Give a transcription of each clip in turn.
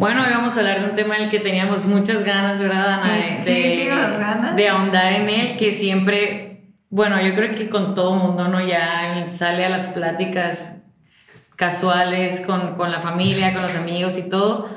Bueno, hoy vamos a hablar de un tema del que teníamos muchas ganas, ¿verdad, Ana? De, ganas. de ahondar en él, que siempre, bueno, yo creo que con todo mundo, ¿no? Ya sale a las pláticas casuales con, con la familia, con los amigos y todo.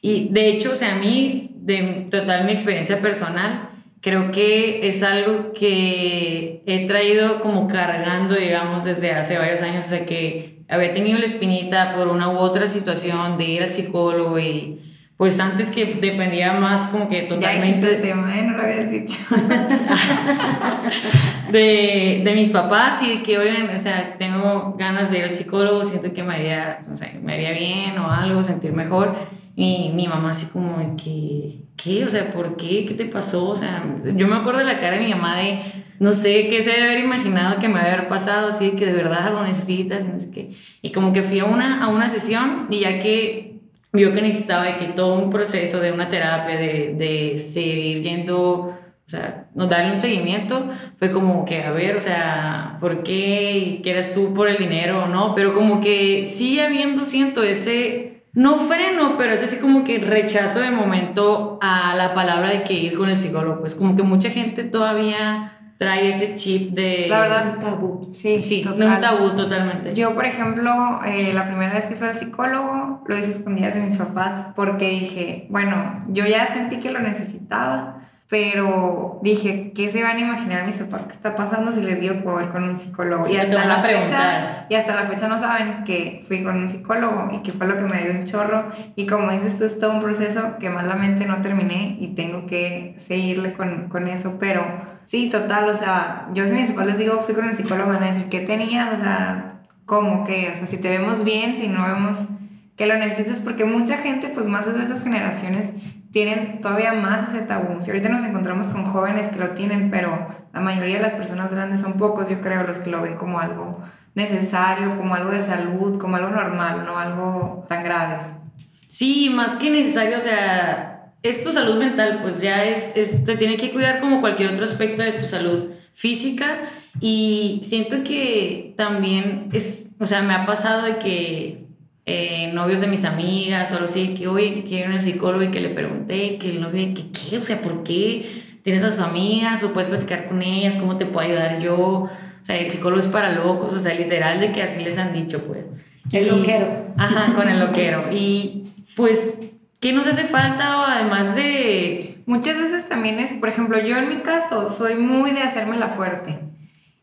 Y de hecho, o sea, a mí, de total mi experiencia personal, creo que es algo que he traído como cargando, digamos, desde hace varios años, o sea, que había tenido la espinita por una u otra situación de ir al psicólogo y pues antes que dependía más como que totalmente... Ya tema, ¿eh? No lo habías dicho. de, de, mis papás y de que, oigan, o sea, tengo ganas de ir al psicólogo, siento que me haría, o sea, me haría bien o algo, sentir mejor. Y mi mamá así como que, ¿qué? O sea, ¿por qué? ¿Qué te pasó? O sea, yo me acuerdo de la cara de mi mamá de, no sé, qué se debe haber imaginado que me había pasado, así que de verdad lo necesitas y no sé qué. Y como que fui a una, a una sesión y ya que vio que necesitaba de que todo un proceso de una terapia, de, de seguir yendo, o sea, no darle un seguimiento, fue como que, a ver, o sea, ¿por qué? ¿Quieres tú por el dinero o no? Pero como que sigue habiendo, siento, ese no freno, pero es así como que rechazo de momento a la palabra de que ir con el psicólogo. Pues como que mucha gente todavía trae ese chip de... La verdad, un tabú. Sí, sí, un tabú totalmente. Yo, por ejemplo, eh, la primera vez que fui al psicólogo, lo hice escondidas de mis papás porque dije, bueno, yo ya sentí que lo necesitaba pero dije, ¿qué se van a imaginar mis papás que está pasando si les digo que voy con un psicólogo? y, hasta la fecha, y hasta la fecha no saben que fui con un psicólogo y que fue lo que me dio un chorro. Y como dices tú, es todo un proceso que malamente no terminé y tengo que seguirle con, con eso, pero sí, total, o sea, yo si mis papás les digo, fui con el psicólogo, van a decir, ¿qué tenías? O sea, ¿cómo que? O sea, si te vemos bien, si no vemos que lo necesitas, porque mucha gente, pues más de esas generaciones, tienen todavía más ese tabú. Si ahorita nos encontramos con jóvenes que lo tienen, pero la mayoría de las personas grandes son pocos, yo creo, los que lo ven como algo necesario, como algo de salud, como algo normal, no algo tan grave. Sí, más que necesario, o sea, es tu salud mental, pues ya es, es te tiene que cuidar como cualquier otro aspecto de tu salud física y siento que también es, o sea, me ha pasado de que eh, novios de mis amigas, solo sí, que oye, que quieren un psicólogo y que le pregunté, que el novio, que qué, o sea, ¿por qué? Tienes a sus amigas, lo puedes platicar con ellas, ¿cómo te puedo ayudar yo? O sea, el psicólogo es para locos, o sea, literal de que así les han dicho, pues. El loquero. Ajá, con el loquero. Y pues, ¿qué nos hace falta además de...? Muchas veces también es, por ejemplo, yo en mi caso soy muy de hacerme la fuerte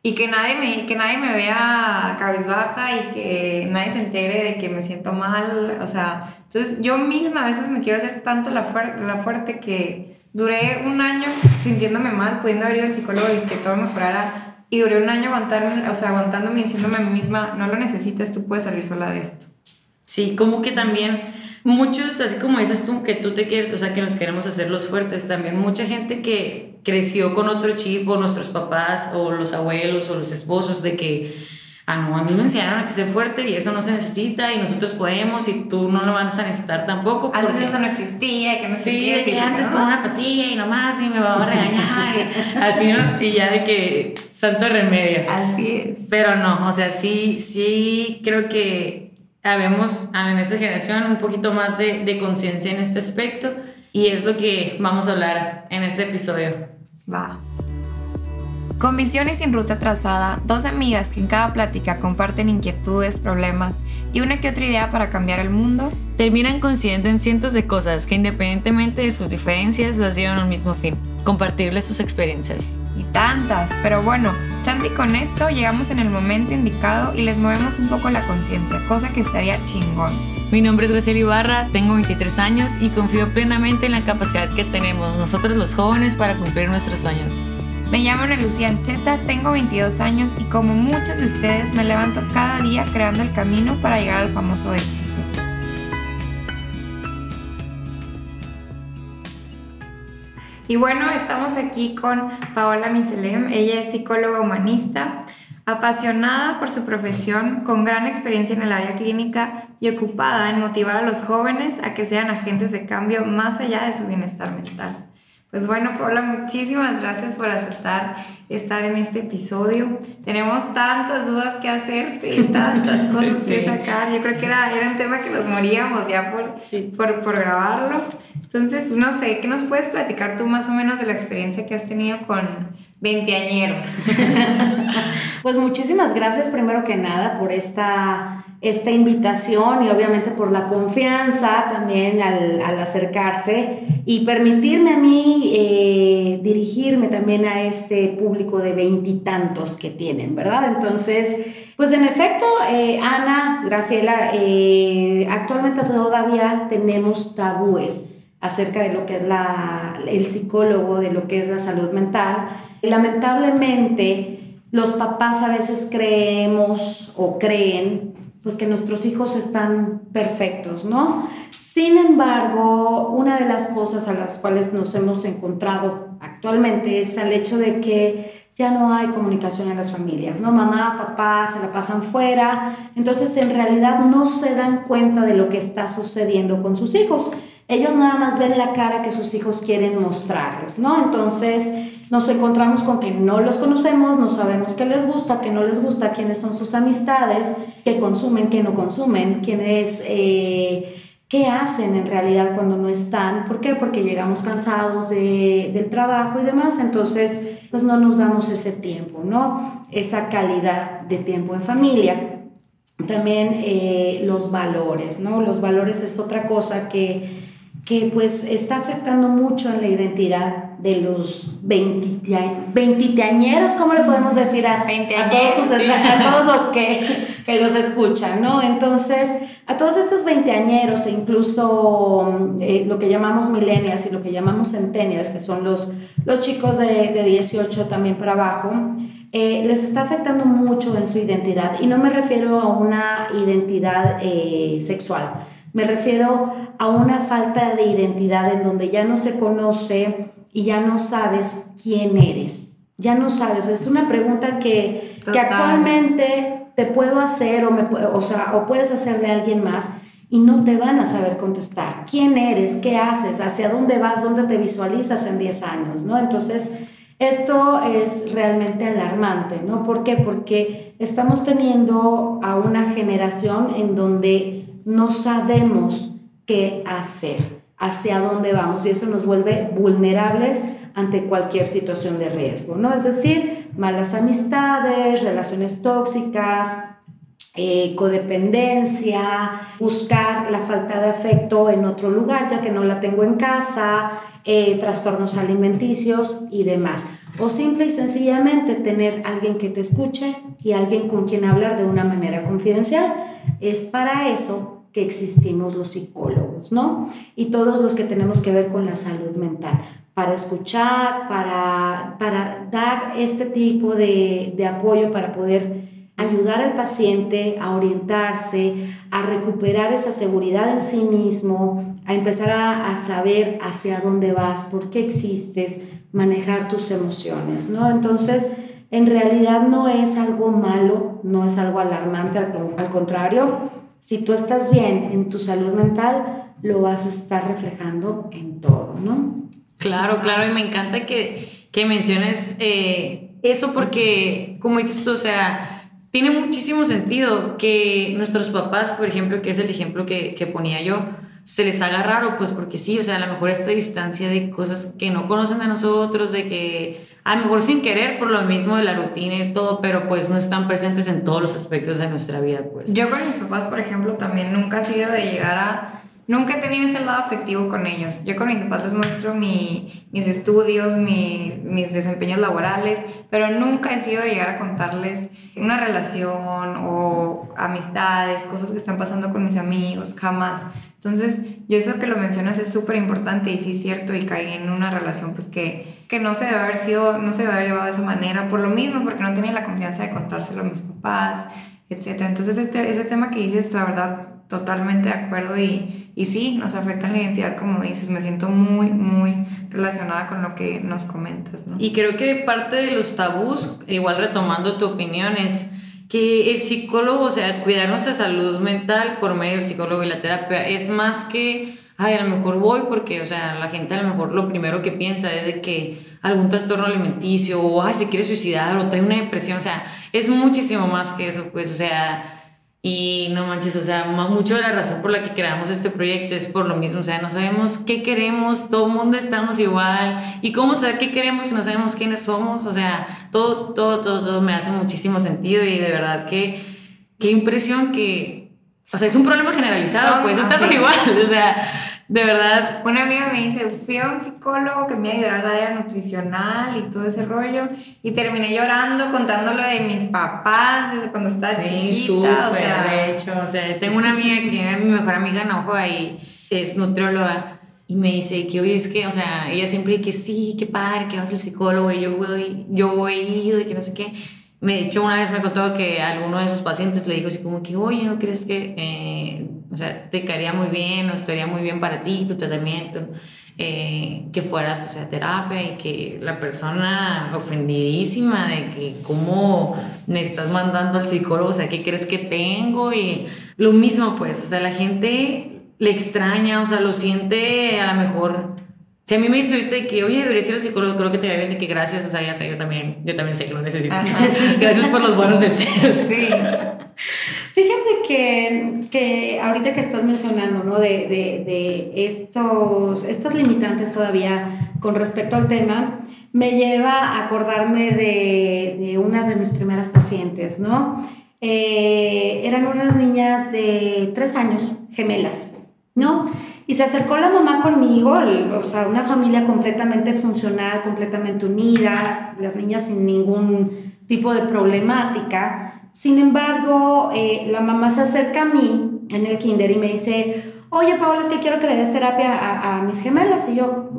y que nadie me, que nadie me vea cabizbaja y que nadie se entere de que me siento mal, o sea, entonces yo misma a veces me quiero hacer tanto la, la fuerte que duré un año sintiéndome mal, pudiendo haber ido al psicólogo y que todo mejorara, y duré un año aguantarme, o sea, aguantándome y diciéndome a mí misma, no lo necesitas, tú puedes salir sola de esto. Sí, como que también muchos, así como dices tú, que tú te quieres, o sea, que nos queremos hacer los fuertes, también mucha gente que creció con otro chip, o nuestros papás, o los abuelos, o los esposos, de que, ah, no, a mí me enseñaron a que ser fuerte y eso no se necesita, y nosotros podemos, y tú no lo vas a necesitar tampoco. Antes eso no existía, que no Sí, de que antes con una pastilla y nomás, y me va a regañar, y así, ¿no? Y ya de que santo remedio. Así es. Pero no, o sea, sí, sí, creo que habemos en esta generación un poquito más de, de conciencia en este aspecto y es lo que vamos a hablar en este episodio. Va. Con visión y sin ruta trazada, dos amigas que en cada plática comparten inquietudes, problemas y una que otra idea para cambiar el mundo, terminan coincidiendo en cientos de cosas que independientemente de sus diferencias las llevan al mismo fin, compartirles sus experiencias y tantas. Pero bueno, chance y con esto llegamos en el momento indicado y les movemos un poco la conciencia, cosa que estaría chingón. Mi nombre es Graciela Ibarra, tengo 23 años y confío plenamente en la capacidad que tenemos nosotros los jóvenes para cumplir nuestros sueños. Me llamo Ana Lucía Ancheta, tengo 22 años y como muchos de ustedes me levanto cada día creando el camino para llegar al famoso éxito. Y bueno, estamos aquí con Paola Miselem. Ella es psicóloga humanista, apasionada por su profesión, con gran experiencia en el área clínica y ocupada en motivar a los jóvenes a que sean agentes de cambio más allá de su bienestar mental. Pues bueno, Paula, muchísimas gracias por aceptar estar en este episodio. Tenemos tantas dudas que hacerte, tantas cosas que sacar. Yo creo que era, era un tema que nos moríamos ya por, por, por grabarlo. Entonces, no sé, ¿qué nos puedes platicar tú más o menos de la experiencia que has tenido con veinteañeros? pues muchísimas gracias primero que nada por esta esta invitación y obviamente por la confianza también al, acercarse y permitirme a mí eh, dirigirme también a este público de veintitantos que tienen, ¿verdad? Entonces, pues en efecto, eh, Ana, Graciela, eh, actualmente todavía tenemos tabúes acerca de lo que es la, el psicólogo, de lo que es la salud mental. Lamentablemente, los papás a veces creemos o creen pues que nuestros hijos están perfectos, ¿no? Sin embargo, una de las cosas a las cuales nos hemos encontrado actualmente es el hecho de que ya no hay comunicación en las familias, ¿no? Mamá, papá se la pasan fuera, entonces en realidad no se dan cuenta de lo que está sucediendo con sus hijos. Ellos nada más ven la cara que sus hijos quieren mostrarles, ¿no? Entonces, nos encontramos con que no los conocemos, no sabemos qué les gusta, qué no les gusta, quiénes son sus amistades, qué consumen, qué no consumen, quiénes, eh, qué hacen en realidad cuando no están. ¿Por qué? Porque llegamos cansados de, del trabajo y demás, entonces pues no nos damos ese tiempo, ¿no? Esa calidad de tiempo en familia. También eh, los valores, ¿no? Los valores es otra cosa que que pues está afectando mucho en la identidad de los veintiteañeros, ¿cómo le podemos decir a, a, todos, a todos, los que, que, los escuchan, ¿no? Entonces, a todos estos veinteañeros e incluso eh, lo que llamamos millennials y lo que llamamos centennials, que son los, los chicos de, de 18 también para abajo, eh, les está afectando mucho en su identidad. Y no me refiero a una identidad eh, sexual, me refiero a una falta de identidad en donde ya no se conoce y ya no sabes quién eres. Ya no sabes. Es una pregunta que, que actualmente te puedo hacer o, me, o, sea, o puedes hacerle a alguien más y no te van a saber contestar. ¿Quién eres? ¿Qué haces? ¿Hacia dónde vas? ¿Dónde te visualizas en 10 años? ¿no? Entonces, esto es realmente alarmante, ¿no? ¿Por qué? Porque estamos teniendo a una generación en donde no sabemos qué hacer, hacia dónde vamos y eso nos vuelve vulnerables ante cualquier situación de riesgo, ¿no? Es decir, malas amistades, relaciones tóxicas, eh, codependencia, buscar la falta de afecto en otro lugar ya que no la tengo en casa, eh, trastornos alimenticios y demás. O simple y sencillamente tener alguien que te escuche y alguien con quien hablar de una manera confidencial. Es para eso que existimos los psicólogos, ¿no? Y todos los que tenemos que ver con la salud mental, para escuchar, para, para dar este tipo de, de apoyo, para poder ayudar al paciente a orientarse, a recuperar esa seguridad en sí mismo, a empezar a, a, saber hacia dónde vas, por qué existes, manejar tus emociones, ¿no? Entonces, en realidad no es algo malo, no es algo alarmante, al, al contrario, si tú estás bien en tu salud mental, lo vas a estar reflejando en todo, ¿no? Claro, claro, y me encanta que, que menciones eh, eso porque, como dices tú, o sea, tiene muchísimo sentido que nuestros papás, por ejemplo, que es el ejemplo que, que ponía yo, se les haga raro, pues porque sí, o sea, a lo mejor esta distancia de cosas que no conocen de nosotros, de que a lo mejor sin querer por lo mismo de la rutina y todo, pero pues no están presentes en todos los aspectos de nuestra vida, pues. Yo con mis papás, por ejemplo, también nunca he sido de llegar a... Nunca he tenido ese lado afectivo con ellos. Yo con mis papás les muestro mi, mis estudios, mi, mis desempeños laborales, pero nunca he sido de llegar a contarles una relación o amistades, cosas que están pasando con mis amigos, jamás. Entonces, yo eso que lo mencionas es súper importante y sí es cierto y caí en una relación pues que, que no se debe haber sido, no se debe haber llevado de esa manera por lo mismo, porque no tenía la confianza de contárselo a mis papás, etc. Entonces, ese, ese tema que dices, la verdad, totalmente de acuerdo y, y sí, nos afecta la identidad, como dices, me siento muy, muy relacionada con lo que nos comentas, ¿no? Y creo que parte de los tabús, igual retomando tu opinión, es que el psicólogo, o sea, cuidar nuestra salud mental por medio del psicólogo y la terapia es más que, ay, a lo mejor voy porque, o sea, la gente a lo mejor lo primero que piensa es de que algún trastorno alimenticio o, ay, se quiere suicidar o trae una depresión, o sea, es muchísimo más que eso, pues, o sea, y no manches, o sea, mucho de la razón por la que creamos este proyecto es por lo mismo, o sea, no sabemos qué queremos, todo el mundo estamos igual, y cómo saber qué queremos si no sabemos quiénes somos, o sea, todo, todo, todo, todo me hace muchísimo sentido y de verdad que, qué impresión que, o sea, es un problema generalizado, pues estamos igual, o sea, de verdad. Una amiga me dice, fui a un psicólogo que me ayudó a la área nutricional y todo ese rollo. Y terminé llorando contándolo de mis papás desde cuando estaba sí, chiquita. o sea, de hecho, o sea, tengo una amiga que es mi mejor amiga en Ojoa y es nutrióloga. Y me dice que, oye, es que, o sea, ella siempre dice que sí, que padre, que vas al psicólogo y yo voy, yo he ido y que no sé qué. Me, de hecho, una vez me contó que alguno de sus pacientes le dijo así como que, oye, ¿no crees que eh, o sea, te caería muy bien o estaría muy bien para ti, tu tratamiento, eh, que fueras, o sea, terapia y que la persona ofendidísima de que cómo me estás mandando al psicólogo, o sea, ¿qué crees que tengo? Y lo mismo, pues, o sea, la gente le extraña, o sea, lo siente a lo mejor si a mí me dice que, oye, debería ser el psicólogo, creo que te bien de que gracias, o sea, ya sé, yo también, yo también sé que lo necesito. gracias por los buenos deseos. Sí. Fíjate que, que ahorita que estás mencionando, ¿no? De, de, de estos, estas limitantes todavía con respecto al tema, me lleva a acordarme de, de unas de mis primeras pacientes, ¿no? Eh, eran unas niñas de tres años, gemelas, ¿no? Y se acercó la mamá conmigo, o sea, una familia completamente funcional, completamente unida, las niñas sin ningún tipo de problemática. Sin embargo, eh, la mamá se acerca a mí en el kinder y me dice, oye, Paola, es que quiero que le des terapia a, mis gemelas. Y yo,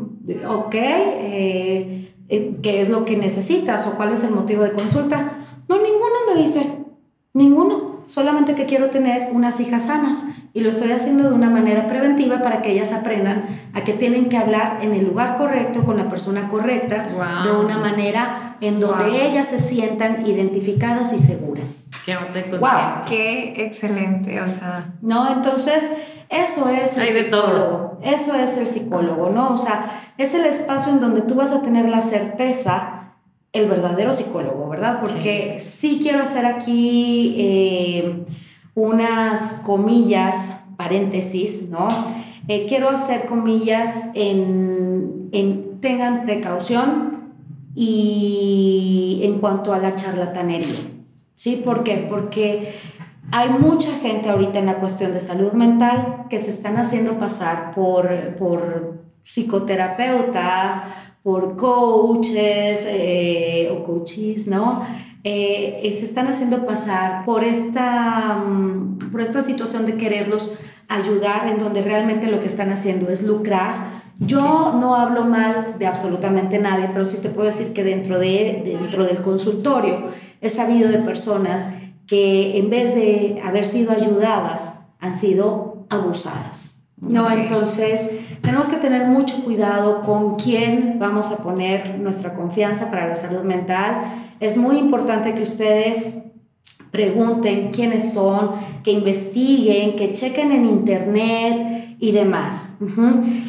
ok, eh, eh, ¿qué es lo que necesitas o cuál es el motivo de consulta? No, ninguno me dice, ninguno solamente que quiero tener unas hijas sanas y lo estoy haciendo de una manera preventiva para que ellas aprendan a que tienen que hablar en el lugar correcto con la persona correcta de una manera en donde ellas se sientan identificadas y seguras. Qué wow, qué excelente, o sea, no, entonces eso es el psicólogo. Eso es el psicólogo, ¿no? O sea, es el espacio en donde tú vas a tener la certeza el verdadero psicólogo, ¿verdad? Porque sí, quiero hacer aquí eh, unas comillas, paréntesis, ¿no? Eh, quiero hacer comillas en, en, tengan precaución y en cuanto a la charlatanería, ¿sí? ¿Por qué? Porque hay mucha gente ahorita en la cuestión de salud mental que se están haciendo pasar por, por psicoterapeutas, por coaches eh, o coaches, ¿no? Eh, se están haciendo pasar por esta, mm, por esta situación de quererlos ayudar, en donde realmente lo que están haciendo es lucrar. Yo no hablo mal de absolutamente nadie, pero sí te puedo decir que dentro, de, dentro del consultorio he sabido de personas que en vez de haber sido ayudadas, han sido abusadas. No, entonces tenemos que tener mucho cuidado con quién vamos a poner nuestra confianza para la salud mental. Es muy importante que ustedes pregunten quiénes son, que investiguen, que chequen en internet y demás.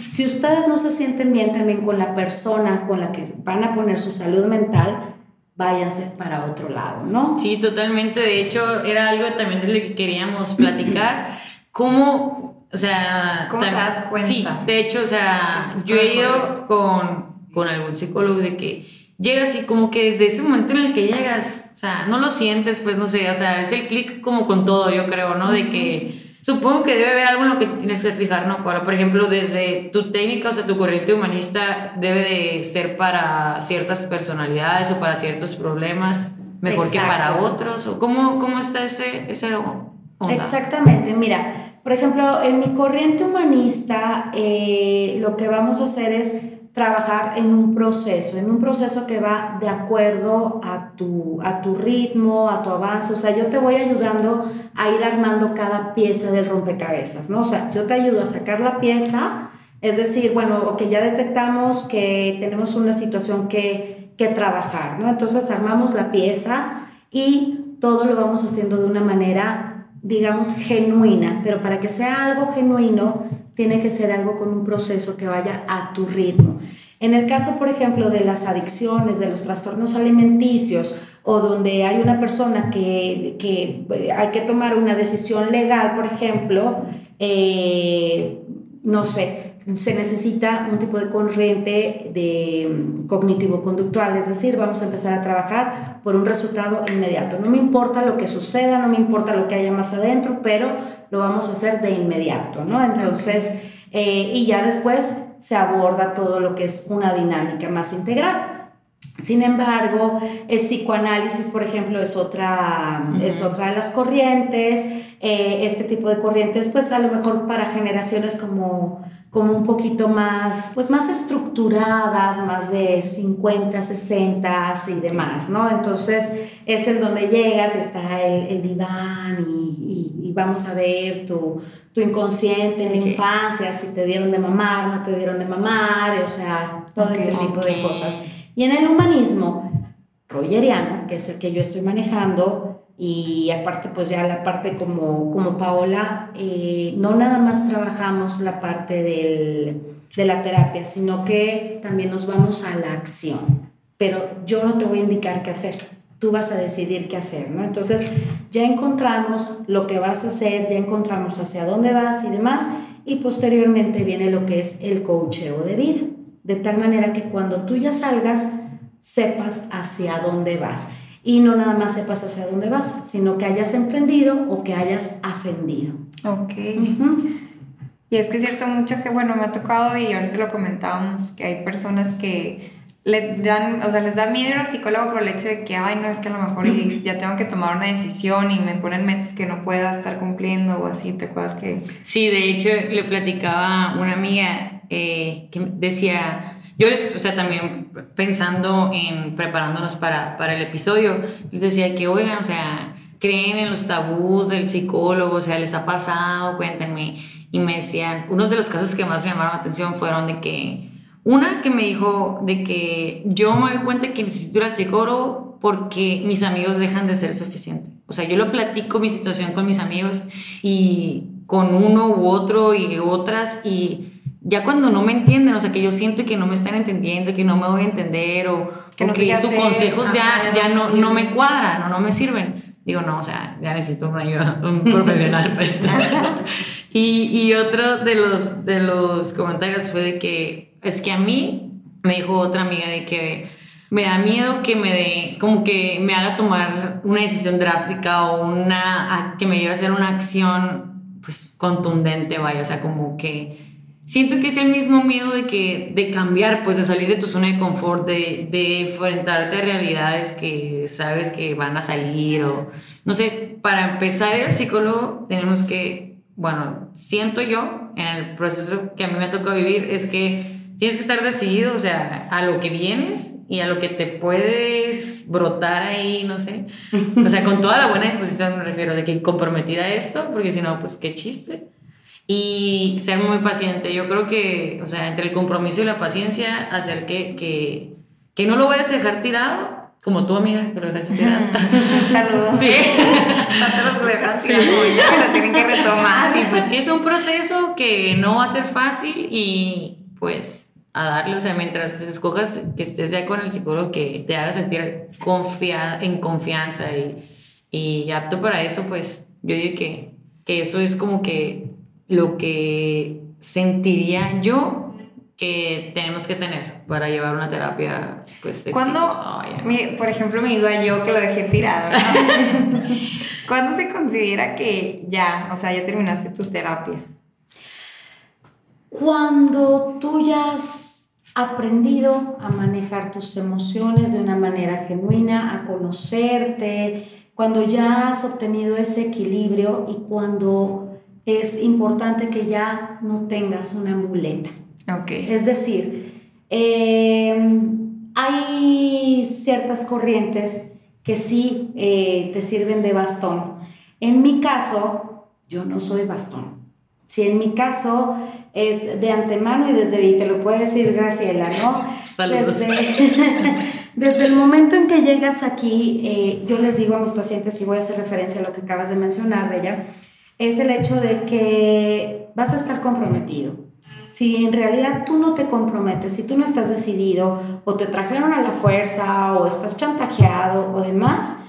Si ustedes no se sienten bien también con la persona con la que van a poner su salud mental, váyanse para otro lado, ¿no? Sí, totalmente. De hecho, era algo también de lo que queríamos platicar. ¿Cómo o sea, ¿cómo te das cuenta? Sí, de hecho, o sea, yo he ido con, con algún psicólogo de que llegas y como que desde ese momento en el que llegas, o sea, no lo sientes, pues no sé, o sea, es el clic como con todo, yo creo, ¿no? De que supongo que debe haber algo en lo que te tienes que fijar, ¿no? Por ejemplo, desde tu técnica, o sea, tu corriente humanista debe de ser para ciertas personalidades o para ciertos problemas mejor que para otros, o cómo, cómo está ese, ese onda? Exactamente, mira, por ejemplo, en mi corriente humanista, eh, lo que vamos a hacer es trabajar en un proceso, en un proceso que va de acuerdo a tu, a tu ritmo, a tu avance. O sea, yo te voy ayudando a ir armando cada pieza del rompecabezas, ¿no? O sea, yo te ayudo a sacar la pieza, es decir, bueno, que ya detectamos que tenemos una situación que, que trabajar, ¿no? Entonces armamos la pieza y todo lo vamos haciendo de una manera, digamos, genuina, pero para que sea algo genuino, tiene que ser algo con un proceso que vaya a tu ritmo. En el caso, por ejemplo, de las adicciones, de los trastornos alimenticios, o donde hay una persona que, que eh, hay que tomar una decisión legal, por ejemplo, eh, no sé, se necesita un tipo de corriente de mm, cognitivo-conductual, es decir, vamos a empezar a trabajar por un resultado inmediato. No me importa lo que suceda, no me importa lo que haya más adentro, pero lo vamos a hacer de inmediato, ¿no? Entonces, eh, y ya después se aborda todo lo que es una dinámica más integral. Sin embargo, el psicoanálisis, por ejemplo, es otra, es otra de las corrientes. Eh, este tipo de corrientes, pues a lo mejor para generaciones como, como un poquito más, pues más estructuradas, más de 50, 60 y demás, ¿no? Entonces es en donde llegas, está el, el diván y, y, vamos a ver tu, tu inconsciente en la infancia, si te dieron de mamar, no te dieron de mamar, o sea, todo este tipo de cosas. Y en el humanismo rogeriano, que es el que yo estoy manejando, y aparte pues ya la parte como, como Paola, eh, no nada más trabajamos la parte del, de la terapia, sino que también nos vamos a la acción. Pero yo no te voy a indicar qué hacer, tú vas a decidir qué hacer, ¿no? Entonces ya encontramos lo que vas a hacer, ya encontramos hacia dónde vas y demás, y posteriormente viene lo que es el coacheo de vida de tal manera que cuando tú ya salgas, sepas hacia dónde vas. Y no nada más sepas hacia dónde vas, sino que hayas emprendido o que hayas ascendido. Ok. Y es que es cierto mucho que, bueno, me ha tocado y ahorita lo comentábamos, que hay personas que le dan, o sea, les da miedo al psicólogo por el hecho de que, ay, no, es que a lo mejor ya tengo que tomar una decisión y me ponen metas que no pueda estar cumpliendo o así, ¿te acuerdas que? Sí, de hecho, le platicaba una amiga eh, que decía, yo les, o sea, también pensando en preparándonos para, para el episodio, les decía que, oigan, o sea, creen en los tabús del psicólogo, o sea, les ha pasado, cuéntenme. Y me decían, unos de los casos que más llamaron la atención fueron de que, una que me dijo de que yo me doy cuenta que necesito ir al psicólogo porque mis amigos dejan de ser suficientes. O sea, yo lo platico mi situación con mis amigos y con uno u otro y otras y ya cuando no me entienden, o sea, que yo siento que no me están entendiendo, que no me voy a entender o que, sus consejos ya, ya, no, no, me cuadran o no me sirven. Digo, no, o sea, ya necesito una ayuda, un profesional, pues. y, y otro de los, de los comentarios fue de que es que a mí, me dijo otra amiga de que me da miedo que me dé, como que me haga tomar una decisión drástica o una, que me lleve a hacer una acción, pues, contundente, vaya, o sea, como que siento que es el mismo miedo de que de cambiar, pues de salir de tu zona de confort, de, de enfrentarte a realidades que sabes que van a salir o no sé, para empezar el psicólogo tenemos que, bueno, siento yo en el proceso que a mí me tocado vivir es que tienes que estar decidido, o sea, a lo que vienes y a lo que te puedes brotar ahí, no sé. O sea, con toda la buena disposición me refiero de que comprometida a esto, porque si no, pues qué chiste y ser muy paciente. Yo creo que, o sea, entre el compromiso y la paciencia, hacer que, que, que no lo vayas a dejar tirado, como tu amiga, que lo dejaste tirado. Saludos. Sí. no te lo dejas sí. que lo tienen que retomar. Sí, pues que es un proceso que no va a ser fácil y pues a darle, o sea, mientras escojas que estés ya con el psicólogo que te haga sentir confia en confianza y, y apto para eso, pues yo digo que, que eso es como que lo que sentiría yo que tenemos que tener para llevar una terapia pues cuando por ejemplo me digo yo que lo dejé tirado ¿no? ¿cuándo se considera que ya o sea ya terminaste tu terapia? cuando tú ya has aprendido a manejar tus emociones de una manera genuina a conocerte cuando ya has obtenido ese equilibrio y cuando es importante que ya no tengas una muleta. Okay. Es decir, em, hay ciertas corrientes que sí eh, te sirven de bastón. En mi caso, yo no soy bastón. Si en mi caso es de antemano y desde ahí, te lo puede decir Graciela, ¿no? Saludos. Desde, Desde el momento en que llegas aquí, eh, yo les digo a mis pacientes, y voy a hacer referencia a lo que acabas de mencionar, Bella, es el hecho de que vas a estar comprometido. Si en realidad tú no te comprometes, si tú no estás decidido, o te trajeron a la fuerza, o estás chantajeado, o demás,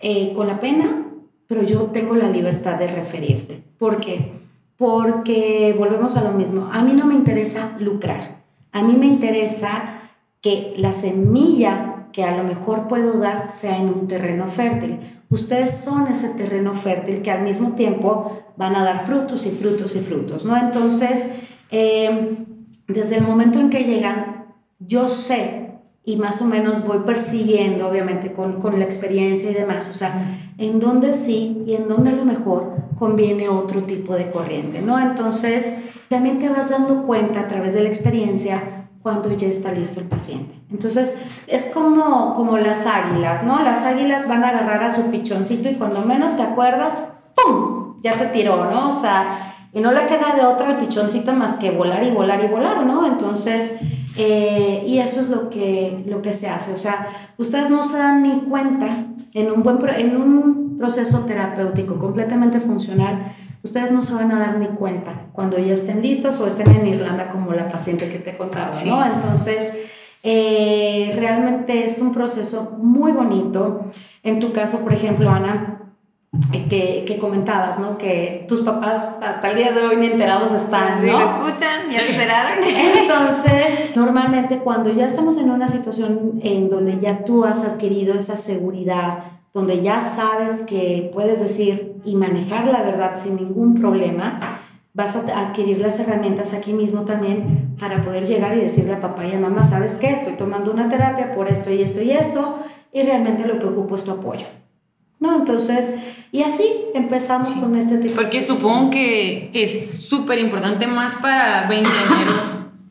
eh, con la pena, pero yo tengo la libertad de referirte. ¿Por qué? Porque volvemos a lo mismo. A mí no me interesa lucrar. A mí me interesa que la semilla que a lo mejor puedo dar sea en un terreno fértil. Ustedes son ese terreno fértil que al mismo tiempo van a dar frutos y frutos y frutos, ¿no? Entonces, eh, desde el momento en que llegan, yo sé y más o menos voy percibiendo, obviamente, con, con, la experiencia y demás, o sea, en dónde sí y en dónde lo mejor conviene otro tipo de corriente, ¿no? Entonces, también te vas dando cuenta a través de la experiencia cuando ya está listo el paciente. Entonces, es como, como las águilas, ¿no? Las águilas van a agarrar a su pichoncito y cuando menos te acuerdas, ¡pum! Ya te tiró, ¿no? O sea, y no le queda de otra al pichoncito más que volar y volar y volar, ¿no? Entonces, eh, y eso es lo que, lo que se hace. O sea, ustedes no se dan ni cuenta en un, buen, en un proceso terapéutico completamente funcional, ustedes no se van a dar ni cuenta cuando ya estén listos o estén en Irlanda como la paciente que te contaba, ¿no? Entonces, eh, realmente es un proceso muy bonito. En tu caso, por ejemplo, Ana, eh, que, que, comentabas, ¿no? Que tus papás hasta el día de hoy ni enterados están, ¿no? Sí, lo escuchan, ya enteraron. Entonces, normalmente cuando ya estamos en una situación en donde ya tú has adquirido esa seguridad, donde ya sabes que puedes decir y manejar la verdad sin ningún problema, vas a adquirir las herramientas aquí mismo también para poder llegar y decirle a papá y a mamá, ¿sabes qué? Estoy tomando una terapia por esto y esto y esto, y realmente lo que ocupo es tu apoyo. ¿No? Entonces, y así empezamos con este tipo Porque supongo que es súper importante más para 20 años,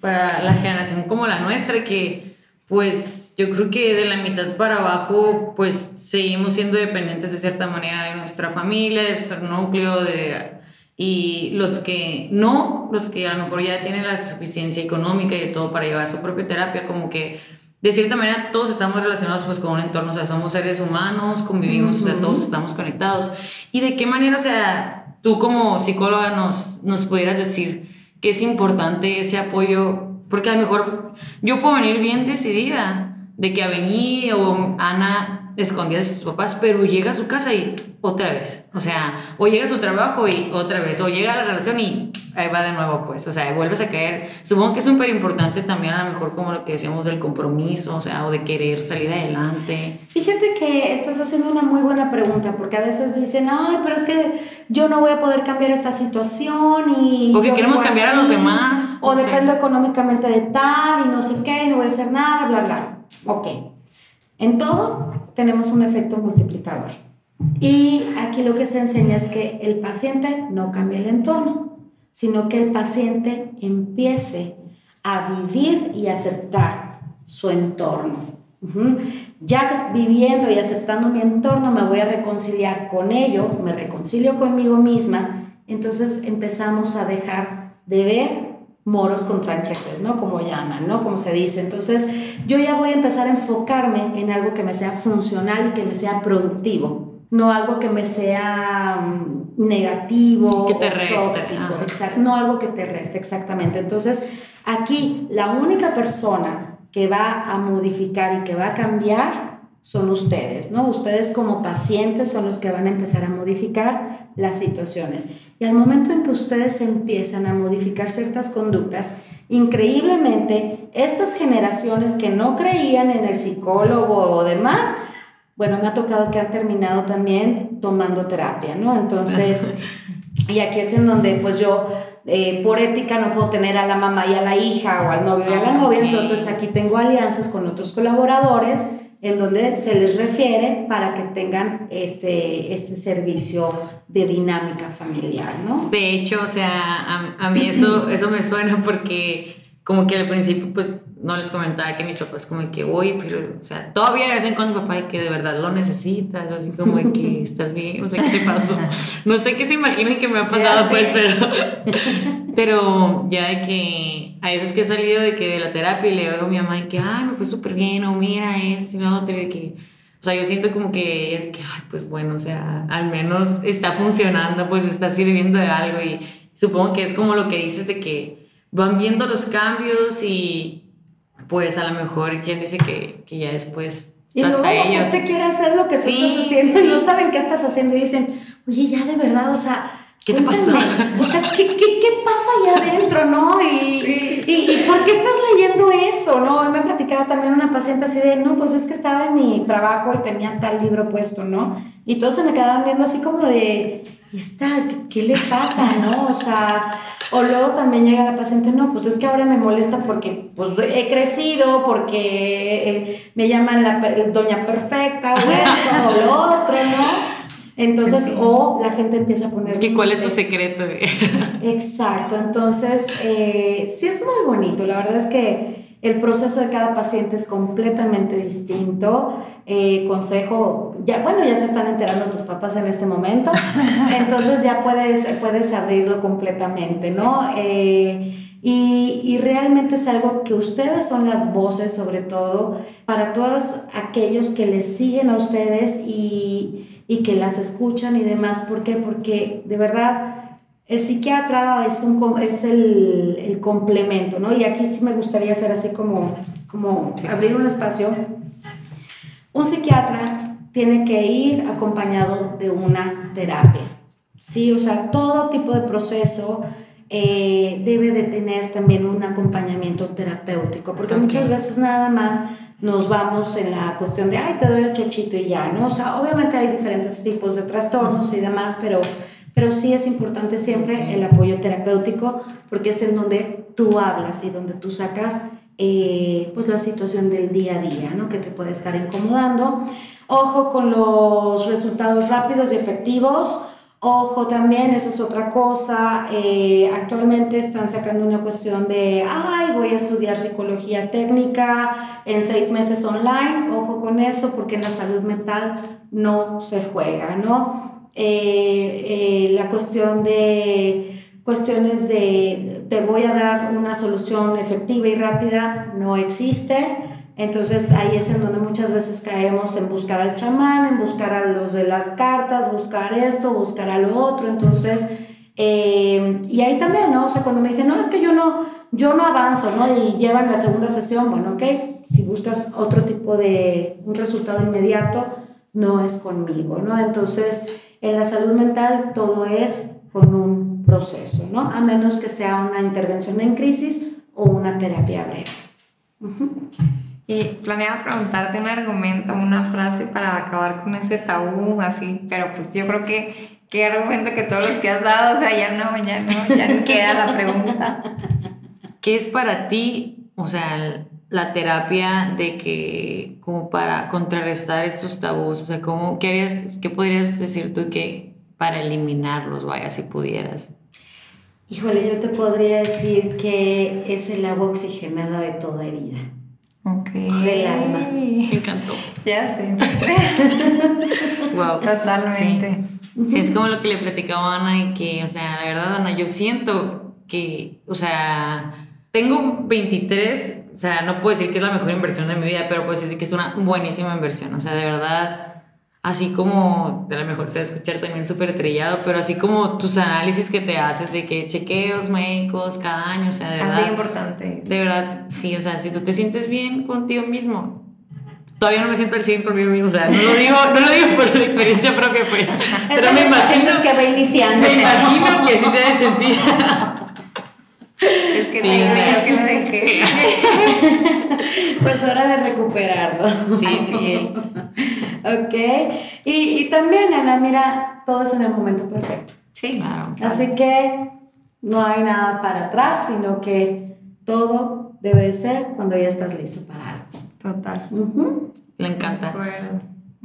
para la generación como la nuestra, que pues yo creo que de la mitad para abajo, pues seguimos siendo dependientes de cierta manera de nuestra familia, de nuestro núcleo, de, y los que no, los que a lo mejor ya tienen la suficiencia económica y de todo para llevar su propia terapia, como que de cierta manera todos estamos relacionados pues con un entorno, o sea, somos seres humanos, convivimos, o sea, todos estamos conectados. ¿Y de qué manera, o sea, tú como psicóloga nos, nos pudieras decir que es importante ese apoyo? Porque a lo mejor yo puedo venir bien decidida, de que Avení o Ana escondía a sus papás, pero llega a su casa y otra vez. O sea, o llega a su trabajo y otra vez, o llega a la relación y ahí va de nuevo, pues. O sea, vuelves a caer. Supongo que es súper importante también, a lo mejor, como lo que decíamos del compromiso, o sea, o de querer salir adelante. Fíjate que estás haciendo una muy buena pregunta, porque a veces dicen, ay, pero es que yo no voy a poder cambiar esta situación y. O que queremos cambiar a los demás. O dependo económicamente de tal y no sé qué, y no voy a hacer nada, bla, bla. Ok. En todo tenemos un efecto multiplicador. Y aquí lo que se enseña es que el paciente no cambie el entorno, sino que el paciente empiece a vivir y aceptar su entorno. Ya viviendo y aceptando mi entorno, me voy a reconciliar con ello, me reconcilio conmigo misma, entonces empezamos a dejar de ver moros con tranchetes, ¿no? Como llaman, ¿no? Como se dice. Entonces, yo ya voy a empezar a enfocarme en algo que me sea funcional y que me sea productivo, no algo que me sea mm, negativo, que te reste, tóxico, no algo que te reste, exactamente. Entonces, aquí la única persona que va a modificar y que va a cambiar son ustedes, ¿no? Ustedes como pacientes son los que van a empezar a modificar las situaciones. Y al momento en que ustedes empiezan a modificar ciertas conductas, increíblemente, estas generaciones que no creían en el psicólogo o demás, bueno, me ha tocado que han terminado también tomando terapia, ¿no? Entonces, y aquí es en donde pues yo eh, por ética no puedo tener a la mamá y a la hija o al novio y a la novia, entonces aquí tengo alianzas con otros colaboradores en donde se les refiere para que tengan este, este servicio de dinámica familiar, ¿no? De hecho, o sea, a, a mí eso, eso me suena porque como que al principio pues no les comentaba que mis papás como que, oye, pero, o sea, todavía de vez en cuando papá, que de verdad lo necesitas, así como de que estás bien, no sé qué te pasó. No sé qué se imaginen que me ha pasado, pues, pero, pero ya de que a veces que he salido de que de la terapia y le digo a mi mamá que, ay, me fue súper bien, o mira esto y lo otro, y de que, o sea, yo siento como que, que, ay, pues bueno, o sea, al menos está funcionando, pues está sirviendo de algo y supongo que es como lo que dices de que van viendo los cambios y pues a lo mejor quien dice que, que ya después y hasta luego ellos te quieren hacer lo que tú estás haciendo y no saben qué estás haciendo y dicen, oye, ya de verdad, o sea, ¿Qué te pasó? O sea, ¿qué, qué, qué pasa allá adentro, no? Y, y, y, por qué estás leyendo eso, no? Me platicaba también una paciente así de, no, pues es que estaba en mi trabajo y tenía tal libro puesto, ¿no? Y todos se me quedaban viendo así como de, ¿y esta qué, le pasa, no? O sea, o luego también llega la paciente, no, pues es que ahora me molesta porque pues he crecido, porque eh, me llaman la doña perfecta, o esto, o lo otro, ¿no? Entonces, o la gente empieza a poner... ¿Y cuál es tu secreto? Exacto, entonces, eh, sí es muy bonito, la verdad es que el proceso de cada paciente es completamente distinto. Eh, consejo, ya, bueno, ya se están enterando tus papás en este momento, entonces ya puedes, puedes abrirlo completamente, ¿no? Eh, y, y, realmente es algo que ustedes son las voces, sobre todo, para todos aquellos que les siguen a ustedes y y que las escuchan y demás. ¿Por qué? Porque de verdad el psiquiatra es, un, es el, el complemento, ¿no? Y aquí sí me gustaría hacer así como, como abrir un espacio. Un psiquiatra tiene que ir acompañado de una terapia, ¿sí? O sea, todo tipo de proceso eh, debe de tener también un acompañamiento terapéutico, porque muchas veces nada más nos vamos en la cuestión de, ay, te doy el chochito y ya, ¿no? O sea, obviamente hay diferentes tipos de trastornos y demás, pero, pero sí es importante siempre el apoyo terapéutico porque es en donde tú hablas y donde tú sacas eh, pues la situación del día a día, ¿no? Que te puede estar incomodando. Ojo con los resultados rápidos y efectivos Ojo también, esa es otra cosa. Eh, actualmente están sacando una cuestión de, ay, voy a estudiar psicología técnica en seis meses online. Ojo con eso, porque en la salud mental no se juega, ¿no? Eh, eh, la cuestión de cuestiones de te voy a dar una solución efectiva y rápida no existe. Entonces ahí es en donde muchas veces caemos en buscar al chamán, en buscar a los de las cartas, buscar esto, buscar a lo otro. Entonces, eh, y ahí también, ¿no? O sea, cuando me dicen, no, es que yo no, yo no avanzo, ¿no? Y llevan la segunda sesión, bueno, ok, si buscas otro tipo de, un resultado inmediato, no es conmigo, ¿no? Entonces, en la salud mental todo es con un proceso, ¿no? A menos que sea una intervención en crisis o una terapia breve. Y planeaba preguntarte un argumento, una frase para acabar con ese tabú, así, pero pues yo creo que, ¿qué argumento que todos los que has dado? O sea, ya no, ya no, ya no queda la pregunta. ¿Qué es para ti, o sea, la terapia de que, como para contrarrestar estos tabús? O sea, ¿cómo, qué, harías, qué podrías decir tú que para eliminarlos, vaya, si pudieras? Híjole, yo te podría decir que es el agua oxigenada de toda herida. Ok. Del alma. Me encantó. Ya sé. wow. Totalmente. Sí. es como lo que le platicaba a Ana y que, o sea, la verdad, Ana, yo siento que, o sea, tengo 23, o sea, no puedo decir que es la mejor inversión de mi vida, pero puedo decir que es una buenísima inversión, o sea, de verdad así como, de lo mejor se va a escuchar también súper trillado, pero así como tus análisis que te haces de que chequeos médicos cada año, o sea, de verdad. Así importante. De verdad, sí, o sea, si tú te sientes bien contigo mismo, todavía no me siento al 100 conmigo mismo, o sea, no lo digo, no lo digo por experiencia propia, pues. pero me imagino que va iniciando. Me imagino que así se ha sentido. Es que sí, te que lo dejé. pues hora de recuperarlo. Sí, sí, sí. Ok. Y, y, también, Ana, mira, todo es en el momento perfecto. Sí, claro. Así que no hay nada para atrás, sino que todo debe de ser cuando ya estás listo para algo. Total. Le encanta.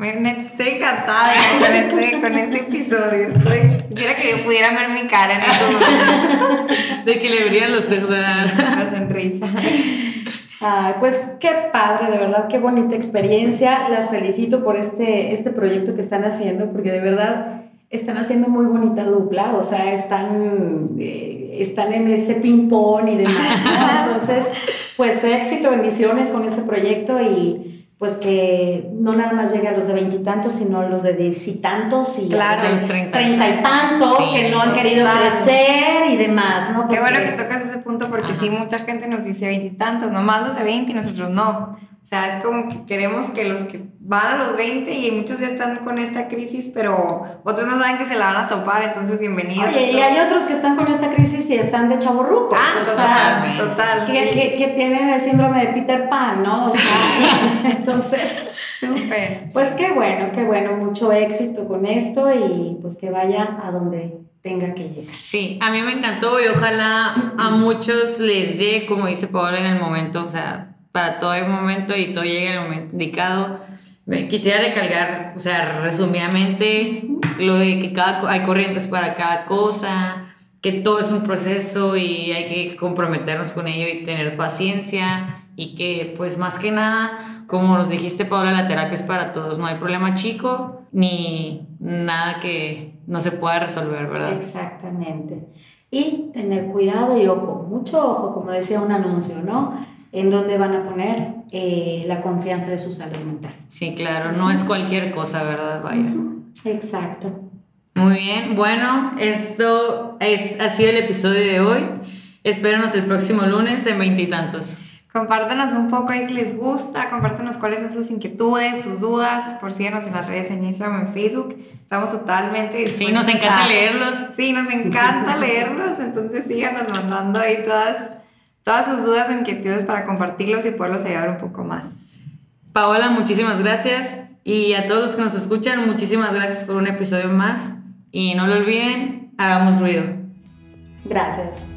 Estoy encantada con este, con este episodio. Estoy, quisiera que pudieran ver mi cara en este momento. De que le brillan los ojos. La sonrisa. Ay, pues qué padre, de verdad, qué bonita experiencia. Las felicito por este, este proyecto que están haciendo, porque de verdad están haciendo muy bonita dupla, o sea, están, eh, están en ese ping-pong y demás. ¿no? Entonces, pues éxito, bendiciones con este proyecto y pues que no nada más llegue a los de veintitantos, sino a los de diez y tantos y Claro, a los treinta. y tantos Sí, que no han querido claro. crecer y demás, ¿no? Qué bueno Porque- que tocas ese punto porque Ajá. sí, mucha gente nos dice veintitantos, nomás los de 20 y nosotros no. O sea, es como que queremos que los que van a los 20 y muchos ya están con esta crisis, pero otros no saben que se la van a topar, entonces bienvenidos. Oye, y hay otros que están con esta crisis y están de chavorrucos. Ah, o total, sea, total. que, que, que tienen el síndrome de Peter Pan, ¿no? O sea, entonces, Súper. pues qué bueno, qué bueno, mucho éxito con esto y pues que vaya a donde tenga que llegar. Sí, a mí me encantó y ojalá a muchos les llegue, como dice Paola, en el momento, o sea, para todo el momento y todo llegue en el momento indicado. Quisiera recalcar, o sea, resumidamente, lo de que cada, hay corrientes para cada cosa, que todo es un proceso y hay que comprometernos con ello y tener paciencia y que, pues, más que nada, como nos dijiste, Paola, la terapia es para todos, no hay problema chico ni nada que no se pueda resolver, ¿verdad? Exactamente. Y tener cuidado y ojo, mucho ojo, como decía un anuncio, ¿no? En donde van a poner eh, la confianza de su salud mental. Sí, claro, no es cualquier cosa, ¿verdad? Vaya. Exacto. Muy bien, bueno, esto es, ha sido el episodio de hoy. Espérenos el próximo lunes en veintitantos. Compártanos un poco ahí si les gusta, compártanos cuáles son sus inquietudes, sus dudas, por síganos en las redes en Instagram o en Facebook. Estamos totalmente Sí, nos encanta leerlos. Sí, nos encanta leerlos, entonces síganos mandando ahí todas, todas sus dudas o inquietudes para compartirlos y poderlos ayudar un poco más. Paola, muchísimas gracias. Y a todos los que nos escuchan, muchísimas gracias por un episodio más. Y no lo olviden, hagamos ruido. Gracias.